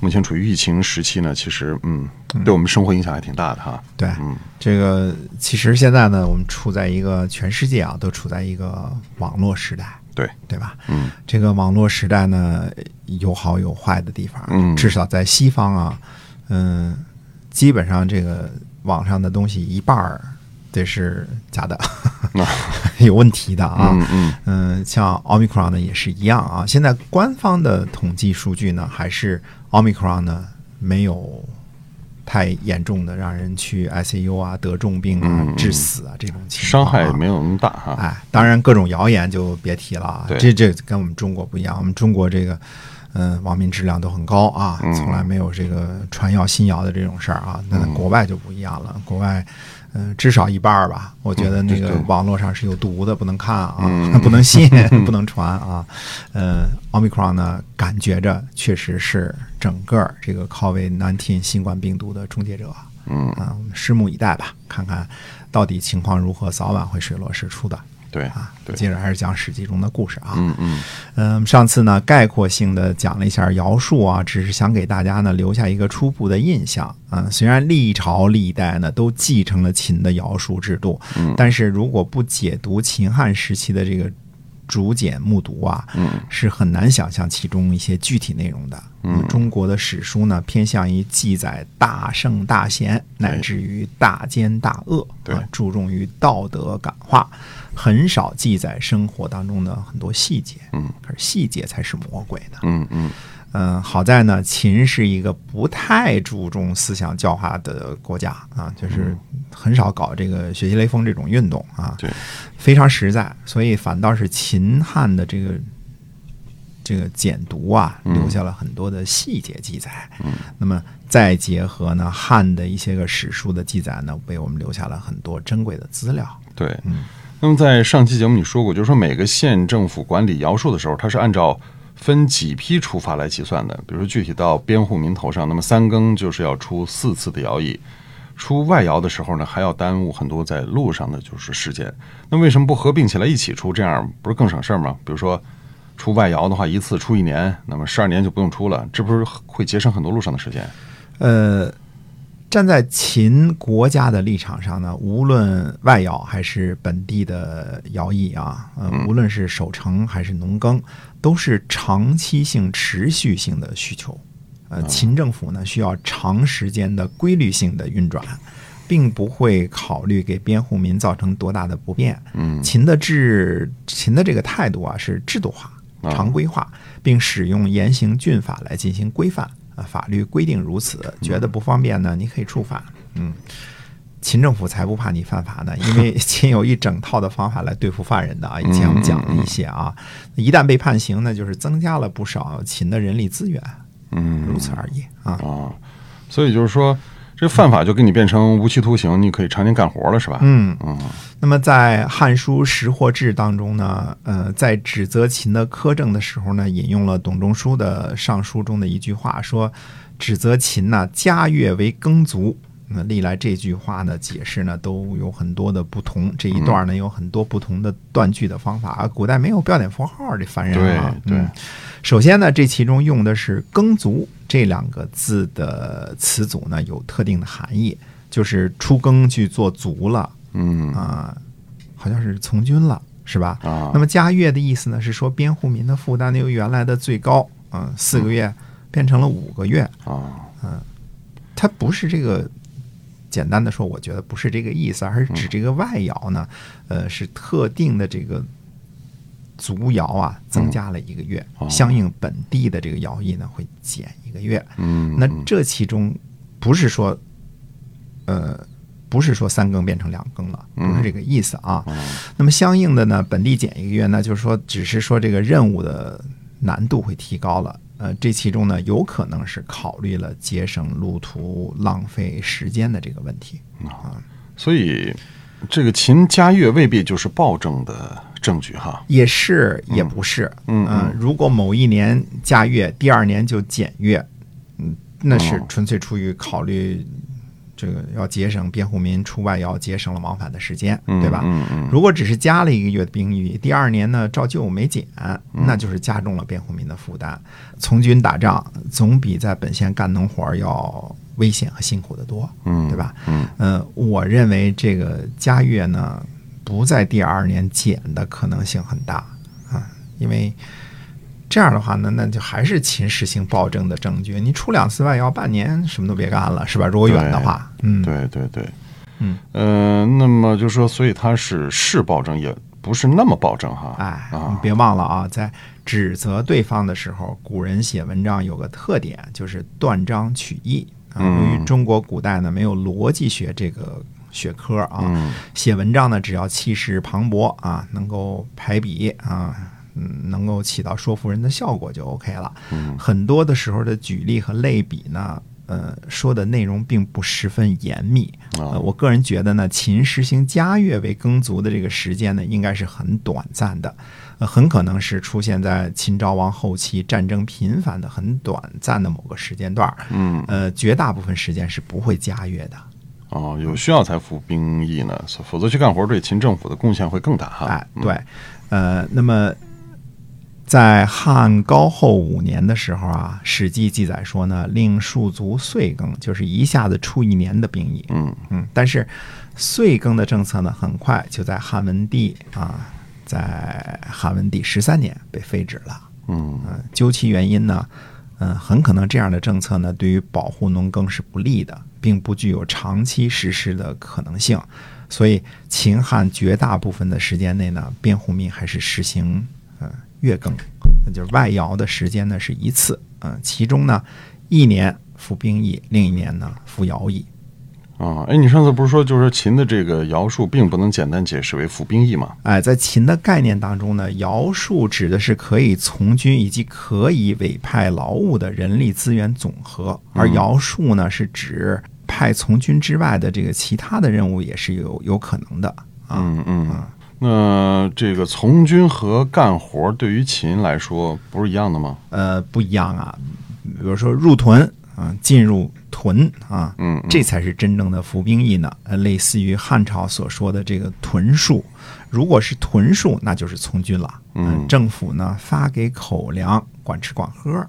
目前处于疫情时期呢，其实嗯，对我们生活影响还挺大的哈。对，嗯，这个其实现在呢，我们处在一个全世界啊都处在一个网络时代，对，对吧？嗯，这个网络时代呢，有好有坏的地方。嗯至少在西方啊，嗯，基本上这个网上的东西一半儿得是假的，有问题的啊。嗯嗯嗯，像奥密克戎呢也是一样啊。现在官方的统计数据呢，还是奥密克戎呢没有太严重的让人去 ICU 啊、得重病啊、致死啊这种情伤况、啊。害没有那么大哈。哎，当然各种谣言就别提了啊，这这跟我们中国不一样，我们中国这个。嗯，网民质量都很高啊，嗯从来没有这个传谣信谣的这种事儿啊。那嗯国外就不一样了，国外，嗯、至少一半儿吧，我觉得那个网络上是有毒的，不能看啊，嗯 不能信，不能传啊。呃，奥密克戎呢，感觉着确实是整个这个 COVID-19 新冠病毒的终结者。嗯，啊，我们拭目以待吧，看看到底情况如何，早晚会水落石出的。对啊，对，接着还是讲《史记》中的故事啊。嗯嗯嗯，上次呢概括性的讲了一下尧舜啊，只是想给大家呢留下一个初步的印象啊。虽然历朝历代呢都继承了秦的尧舜制度，嗯但是如果不解读秦汉时期的这个竹简木牍啊，嗯是很难想象其中一些具体内容的。嗯中国的史书呢，偏向于记载大圣大贤，乃至于大奸大恶，对啊，注重于道德感化，很少记载生活当中的很多细节。嗯可是细节才是魔鬼的。嗯嗯嗯，好在呢，秦是一个不太注重思想教化的国家啊，就是很少搞这个学习雷锋这种运动啊，对，非常实在，所以反倒是秦汉的这个这个简牍啊，嗯留下了很多的细节记载。嗯，那么再结合呢汉的一些个史书的记载呢，为我们留下了很多珍贵的资料。对。嗯那么在上期节目你说过，就是说每个县政府管理尧舜的时候，它是按照分几批出发来计算的。比如说具体到编户民头上，那么三更就是要出四次的徭役，出外徭的时候呢，还要耽误很多在路上的就是时间。那为什么不合并起来一起出？这样不是更省事吗？比如说出外徭的话，一次出一年，那么十二年就不用出了，这不是会节省很多路上的时间？呃，站在秦国家的立场上呢，无论外徭还是本地的徭役啊，呃，无论是守城还是农耕，都是长期性、持续性的需求。呃，秦政府呢需要长时间的规律性的运转，并不会考虑给边户民造成多大的不便。嗯秦的制，秦的这个态度啊是制度化、啊常规化，并使用严刑峻法来进行规范。啊，法律规定如此，觉得不方便呢，你可以触犯。嗯，秦政府才不怕你犯法呢，因为 秦有一整套的方法来对付犯人的啊。以前我们讲了一些啊，一旦被判刑呢，就是增加了不少秦的人力资源，嗯，如此而已啊。啊，所以就是说，这犯法就给你变成无期徒刑，你可以常年干活了，是吧？嗯，嗯那么在《汉书·识货志》当中呢，呃，在指责秦的苛政的时候呢，引用了董仲舒的《尚书》中的一句话，说指责秦呢家乐为耕族。那历来这句话的解释呢都有很多的不同，这一段呢有很多不同的断句的方法啊。古代没有标点符号，这烦人啊。对对嗯首先呢，这其中用的是“耕族”这两个字的词组呢有特定的含义，就是出耕去做卒了。嗯啊、好像是从军了，是吧？啊，那么加月的意思呢，是说边户民的负担呢由原来的最高，嗯、四个月变成了五个月。啊，嗯它不是这个简单的说，我觉得不是这个意思，而是指这个外摇呢，呃，是特定的这个族徭啊，增加了一个月，哦相应本地的这个徭役呢会减一个月。嗯，那这其中不是说，呃，不是说三更变成两更了，不是这个意思啊。那么相应的呢，本地减一个月那，就是说，只是说这个任务的难度会提高了。呃，这其中呢，有可能是考虑了节省路途、浪费时间的这个问题啊。所以这个秦家乐未必就是暴政的证据哈。也是也不是，嗯嗯如果某一年加月，第二年就减月，嗯，那是哦纯粹出于考虑这个要节省辩护民出外要节省了往返的时间，嗯对吧？嗯嗯如果只是加了一个月的兵役，第二年呢照旧没减，嗯那就是加重了辩护民的负担。从军打仗总比在本县干农活要危险和辛苦得多，嗯，对吧？嗯呃，我认为这个加月呢，不在第二年减的可能性很大啊，因为这样的话呢，那就还是秦实行暴政的证据。你出两次外要，半年什么都别干了，是吧？如果远的话，嗯，对对对，嗯，呃，那么就说，所以他是是暴政，也不是那么暴政哈。哎，你啊，别忘了啊，在指责对方的时候，古人写文章有个特点，就是断章取义啊。嗯由于中国古代呢没有逻辑学这个学科啊，嗯写文章呢只要气势磅礴啊，能够排比啊。嗯，能够起到说服人的效果就 OK 了。嗯很多的时候的举例和类比呢，呃，说的内容并不十分严密。我个人觉得呢，秦实行加月为耕族的这个时间呢，应该是很短暂的，呃，很可能是出现在秦昭王后期战争频繁的很短暂的某个时间段呃，绝大部分时间是不会加月的。哦，有需要才服兵役呢，否则去干活对秦政府的贡献会更大哈。哎，对，呃，那么在汉高后五年的时候啊，《史记》记载说呢，令戍卒岁耕，就是一下子出一年的兵役。嗯嗯，但是岁耕的政策呢，很快就在汉文帝啊，在汉文帝十三年被废止了。嗯嗯，究其原因呢，嗯，很可能这样的政策呢，对于保护农耕是不利的，并不具有长期实施的可能性。所以，秦汉绝大部分的时间内呢，边户民还是实行呃月耕，那就是外徭的时间呢是一次，嗯、其中呢一年服兵役，另一年呢服徭役。啊，哎，你上次不是说就是秦的这个徭戍并不能简单解释为服兵役吗？哎，在秦的概念当中呢，徭戍指的是可以从军以及可以委派劳务的人力资源总和，而徭戍呢是指派从军之外的这个其他的任务也是有有可能的啊。嗯嗯。那这个从军和干活对于秦来说不是一样的吗？呃，不一样啊，比如说入屯啊，进入屯啊，嗯，嗯这才是真正的服兵役呢。呃，类似于汉朝所说的这个屯戍，如果是屯戍，那就是从军了。嗯呃政府呢发给口粮，管吃管喝。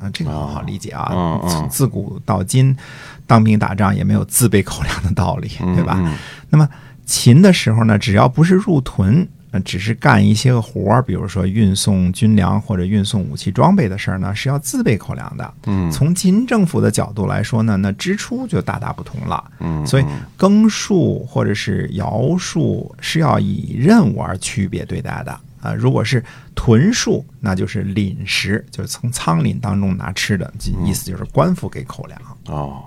啊，这个很好理解啊。自古到今，当兵打仗也没有自备口粮的道理，对吧？嗯那么秦的时候呢，只要不是入屯，呃，只是干一些个活儿，比如说运送军粮或者运送武器装备的事儿呢，是要自备口粮的。嗯从金政府的角度来说呢，那支出就大大不同了。嗯，所以耕戍或者是徭戍是要以任务而区别对待的啊、如果是屯戍，那就是领食，就是从仓廪当中拿吃的，意思就是官府给口粮。哦，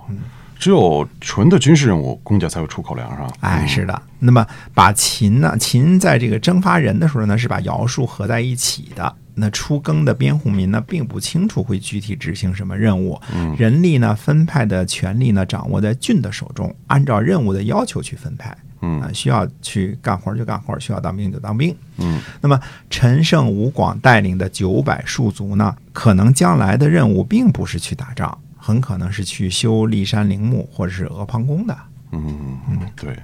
只有纯的军事任务，公家才会出口粮是吧？哎，是的。那么把秦呢，秦在这个征发人的时候呢，是把徭戍合在一起的。那出耕的边户民呢，并不清楚会具体执行什么任务，人力呢分派的权利呢掌握在郡的手中，按照任务的要求去分派。嗯啊，需要去干活就干活，需要当兵就当兵。嗯那么陈胜、吴广带领的九百戍卒呢，可能将来的任务并不是去打仗，很可能是去修骊山陵墓或者是阿房宫的。嗯嗯，对。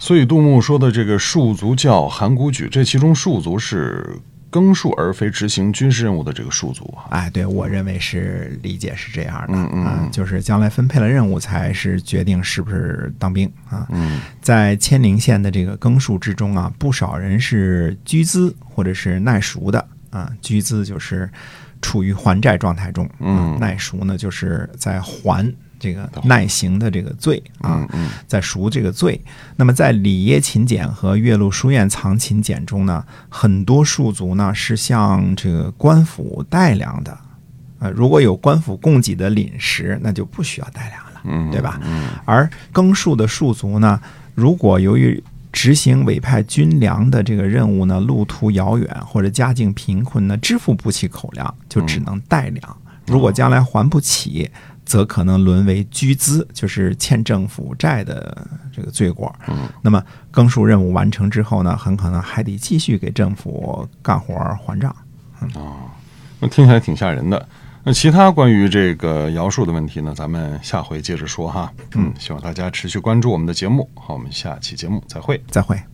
所以杜牧说的这个戍卒叫函谷举，这其中戍卒是耕戍而非执行军事任务的这个戍卒啊。哎，对我认为是理解是这样的，嗯嗯啊就是将来分配了任务才是决定是不是当兵啊。嗯在千陵县的这个耕戍之中啊，不少人是居资或者是耐熟的啊。居资就是处于还债状态中，嗯啊耐赎呢就是在还这个耐刑的这个罪啊在赎这个罪。那么在里耶秦简和岳麓书院藏秦简中呢，很多戍卒呢是向这个官府代粮的。呃，如果有官府供给的领食，那就不需要代粮了。嗯，对吧嗯而耕戍的戍卒呢，如果由于执行委派军粮的这个任务呢，路途遥远或者家境贫困呢，支付不起口粮，就只能代粮。如果将来还不起，则可能沦为居资，就是欠政府债的这个罪过。嗯，那么耕戍任务完成之后呢，很可能还得继续给政府干活还账。啊那听起来挺吓人的。那其他关于这个摇树的问题呢，咱们下回接着说哈。嗯，希望大家持续关注我们的节目。好，我们下期节目再会。再会。